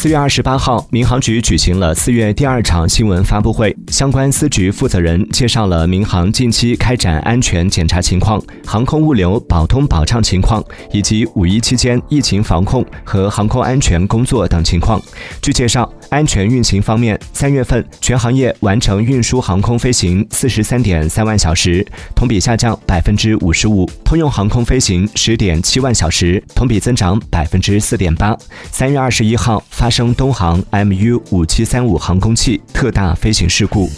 四月二十八号，民航局举行了四月第二场新闻发布会，相关司局负责人介绍了民航近期开展安全检查情况、航空物流保通保畅情况，以及五一期间疫情防控和航空安全工作等情况。据介绍，安全运行方面，三月份全行业完成运输航空飞行四十三点三万小时，同比下降百分之五十五；通用航空飞行十点七万小时，同比增长百分之四点八。三月二十一号发。生东航 MU 五七三五航空器特大飞行事故。